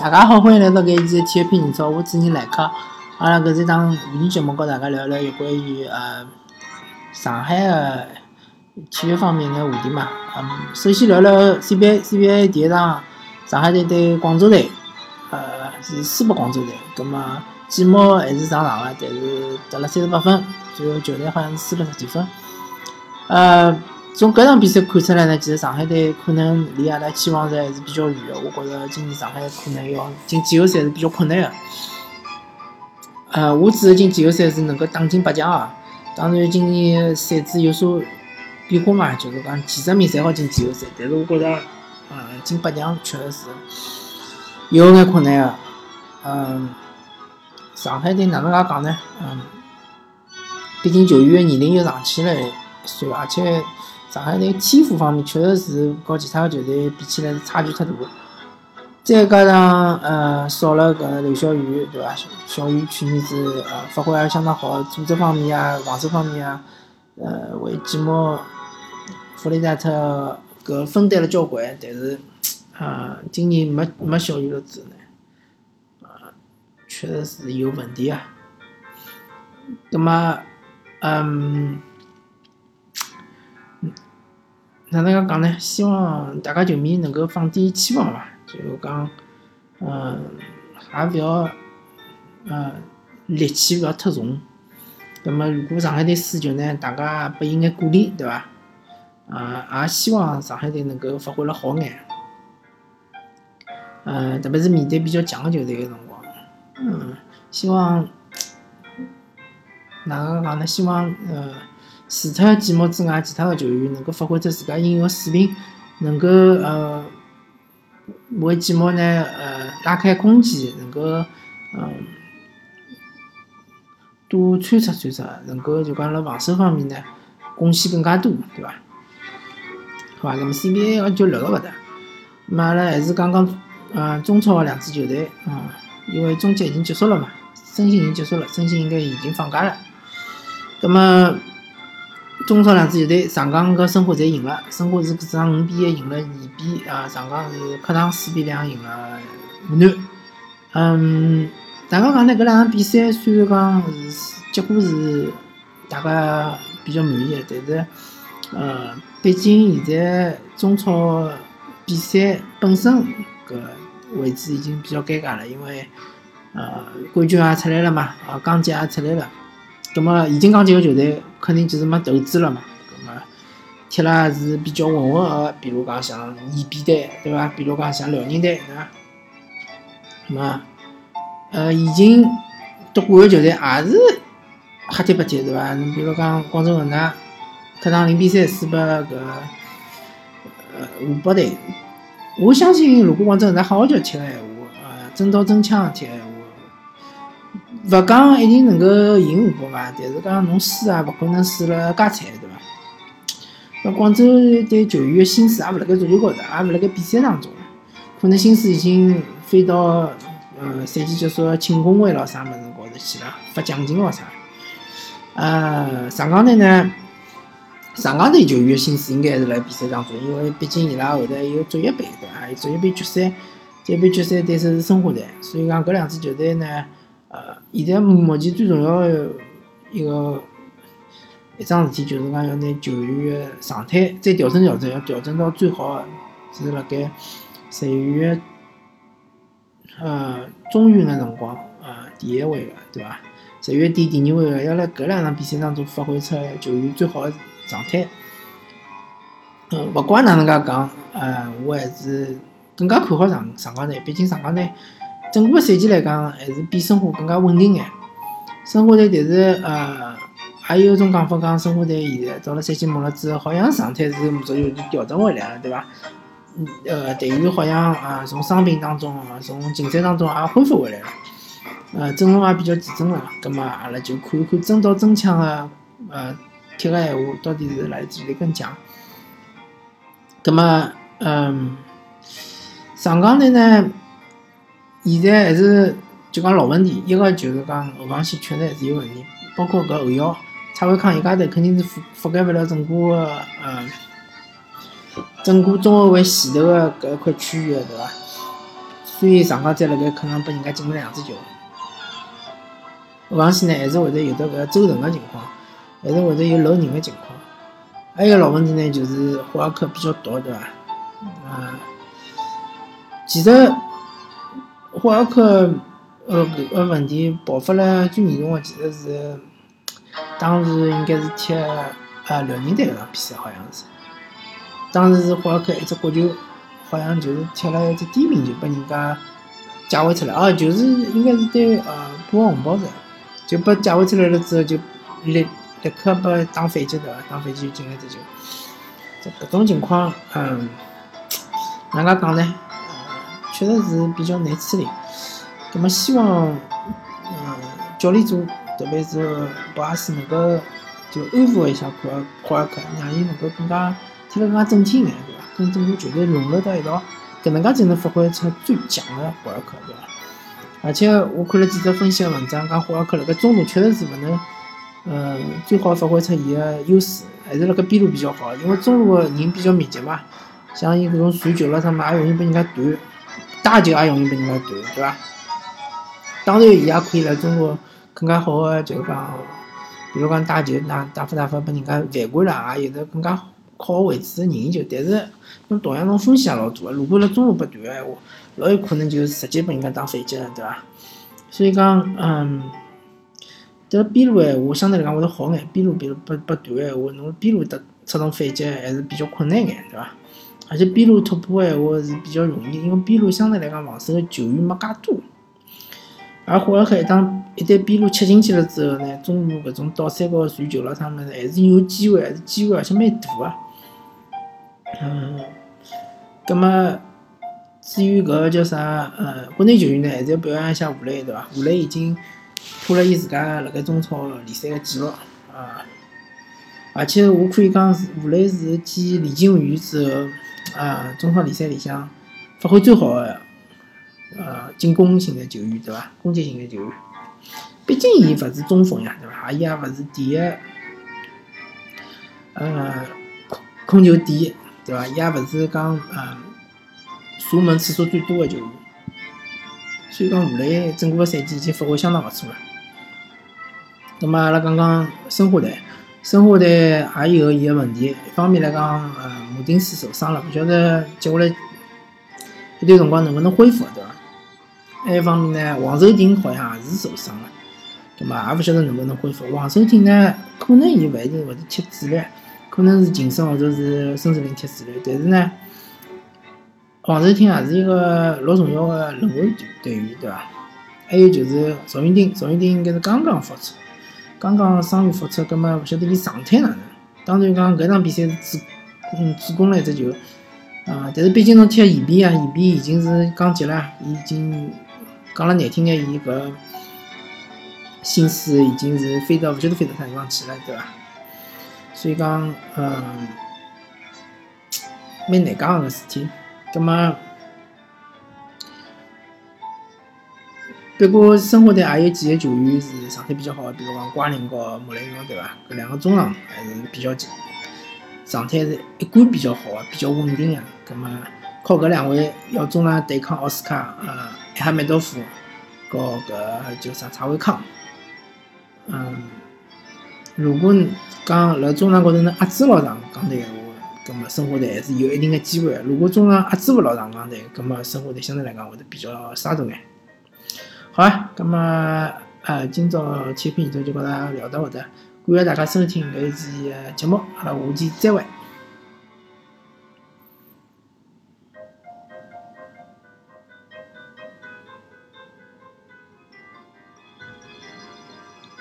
大家好，欢迎来到搿一期的体育频人操，我主持人来客。阿拉搿是一档语音节目，跟大家聊聊有关于呃上海的体育方面的话题嘛。嗯，首先聊聊 CBA，CBA 第一场上海队对广州队，呃是输拨广州队，葛末季末还是上场了，但是得了三十八分，最后球队好像是输了十几分。呃。从搿场比赛看出来呢，其实上海队可能离阿拉期望值还是比较远的。我觉着今年上海可能要进季后赛是比较困难的。呃，我指的进季后赛是能够打进八强啊。当然，今年赛制有所变化嘛，就是讲前十名侪好进季后赛，但是我觉着，呃，进八强确实是有眼困难的。嗯，上海队哪能介讲呢？嗯，毕竟球员的年龄又上去了，而且。上海队天赋方面确实是和其他球队比起来是差距太大，再加上呃少了搿刘晓宇对伐？小宇去年子呃发挥还相当好，组织方面啊、防守方面啊，呃为季末弗里达特搿分担了交关，但是啊今年没没小宇了之后呢，啊确实是有问题啊。葛末嗯。哪能介讲呢？希望大家球迷能够放点期望伐，就讲，嗯，也勿要，呃，戾气勿要太重。那么，如果上海队输球呢，大家拨伊眼鼓励，对伐？啊，也希望上海队能够发挥了好眼。嗯，特别是面对比较强的球队个辰光，嗯，希望 哪能讲呢？希望，呃。除脱季末之外，其他的球员能够发挥出自家应有的水平，能够呃为季末呢呃拉开空间，能够嗯多穿插穿插，能够就讲辣防守方面呢贡献更加多，对伐？好吧，那么 CBA 就聊到搿搭，么阿拉还是讲讲嗯中超的两支球队嗯，因为中甲已经结束了嘛，申鑫已经结束了，申鑫应该已经放假了，那么。中超两支球队，上港和申花侪赢了。申花是搿场五比一赢了二比啊，上港是客场四比两赢了湖南。嗯，大家讲呢，搿两场比赛虽然讲是结果是大家比较满意，但是呃，毕竟现在中超比赛本身搿位置已经比较尴尬了，因为呃冠军也出来了嘛，啊港甲也出来了。葛末已经降级个球队肯定就是没投资了嘛，葛末踢了是比较浑浑噩噩，比如讲像延边队，对伐？比如讲像辽宁队，对伐？那么，呃，已经夺冠个球队也是黑踢白踢，对伐？你比如讲广州恒大，客场零比三输拨搿呃湖北队，我相信如果广州恒大好好叫踢个闲话，呃，真刀真枪踢个闲话。勿讲一定能够赢湖北伐，但是讲侬输也勿可能输了介惨，对伐？那广州对球员个心思也勿辣盖足球高头，也勿辣盖比赛当中，可能心思已经飞到呃赛季结束庆功会咾啥物事高头去了，发奖金咾啥。呃，上港队呢，上港队球员个心思应该还是辣比赛当中，因为毕竟伊拉后头有足协杯，对伐？有足协杯决赛，足协杯决赛对手是申花队，所以讲搿两支球队呢。呃，现在目前最重要的一个一桩事体，就是讲要拿球员的状态再调整调整，要调整到最好的，是辣盖十一月呃中旬的辰光，呃第一回合，对伐？十一月底第二回合，要辣搿两场比赛当中发挥出球员最好的状态。嗯，勿管哪能介讲，呃，我还是更加看好上上港队，毕竟上港队。整个赛季来讲，还是比申花更加稳定眼。申花队，但是呃，还有一种讲法讲，申花队现在到了赛季末了之后，好像状态是逐渐调整回来了，对伐？嗯，呃，队员好像啊，从伤病当中，从竞赛当中也恢复回来了。呃，阵容也比较齐整了。葛末阿拉就看一看真刀真枪的呃踢个闲话，到底是哪一支队更强？葛末嗯，上港队呢？现在还是就讲老问题，一个就是讲后防线确实还是有问题，包括搿后腰蔡伟康一家头肯定是覆覆盖勿了整个呃整个中后卫前头个搿一块区域个，对伐？所以上港再辣盖可能拨人家进了两支球。后防线呢，还是会得有得搿周成个情况，还是会得有漏人个情况。还有个老问题呢，就是霍尔克比较毒，对伐？啊，其实霍尔克呃搿个问题爆发了最严重个，其实是当时应该是踢啊辽宁队搿场比赛，好像是。当时是霍尔克一只国球，好像就是踢了一只低平球，被人家解围出来。哦，就是应该是对呃波红包子。就被解围出来了之后，就立立刻被打反击对伐？打反击就进了只球。这搿种情况，嗯，哪能讲呢？确实是比较难处理。葛么希望，嗯，教练组特别是博阿斯能够就安抚一下库尔库尔克，让伊能够更加踢得更加整体眼，对伐？跟整个球队融入到一道，搿能介才能发挥出最强的库尔克，对伐？而且我看了几则分析的文章，讲库尔克辣盖中路确实是勿能，呃，最好发挥出伊个优势，还是辣盖边路比较好。因为中路个人比较密集嘛，像伊搿种传球了啥么，也容易被人家断，打球也容易被人家断，对伐？当然，伊也可以辣中国更加好个，就是讲，比如讲打球打打发打发，被人家犯规了，也有得更加好位置个任意球。但是，侬同样侬风险也老大个，如果辣中国被断个闲话。老有可能就直接被人家打反击了，对伐？所以讲，嗯，这边路闲话相对来讲会得好眼，边路比如不不断闲话，侬边路得出动反击还是比较困难眼，对伐？而且边路突破闲话是比较容易，因为边路相对来讲防守个球员没介多。而霍尔克一旦一旦边路切进去了之后呢，中路搿种倒三角传球了啥物事还是有机会，还是机会而且蛮大个。嗯，葛么？至于搿个叫啥，呃，国内球员呢，还是要表扬一下武磊，对伐？武磊已经破了伊自家辣盖中超联赛个记录啊！而且我可以讲，武磊是继李金羽之后，啊，中超联赛里向发挥最好的，呃，进攻型的球员，对伐？攻击型的球员。毕竟伊勿是中锋呀，对伐？伊也勿是第一，呃，控球第一，对伐？伊也勿是讲，嗯。射门次数最多的球员，所以讲吴磊整个赛季已经发挥相当勿错了。那么阿拉讲讲申花队，申花队也有伊个问题。一方面来讲，呃，马丁斯受伤了，勿晓得接下来一段辰光能勿能恢复，对伐？另一方面呢，王守廷好像也是受伤了，那么也勿晓得能勿能恢复。王守廷呢，可能伊勿一定会得踢主力，可能是晋升或者是孙志林踢主力，但是呢。王守廷也是一个老重要的轮换队员，对伐？还有就是赵云丁，赵云丁应该是刚刚复出，刚刚伤愈复出，葛末勿晓得伊状态哪能。当然讲搿场比赛是主嗯主攻了一只球啊，但是毕竟侬踢延边啊，延边已经是降级了，已经讲了难听点，伊搿心思已经是飞到勿晓得飞到啥地方去了，对伐？所以讲嗯，蛮难讲个事体。葛么，不过申花队也有几个球员是状态比较好，比如讲瓜林和莫雷诺，对伐？搿两个中场还是比较状态是一贯比较好的，比较稳定的。葛么靠搿两位要中场对抗奥斯卡，呃，埃哈梅多夫和搿叫啥查维康，嗯，如果讲辣中场高头能压制牢上港队个话，咁么生活队还是有一定的机会。如果中场压制勿牢上港队，咁么生活队相对来讲会得比较沙动眼。好啊，那么呃，今朝切片就就跟大家聊到搿搭，感谢大家收听搿一期节目，阿拉下期再会。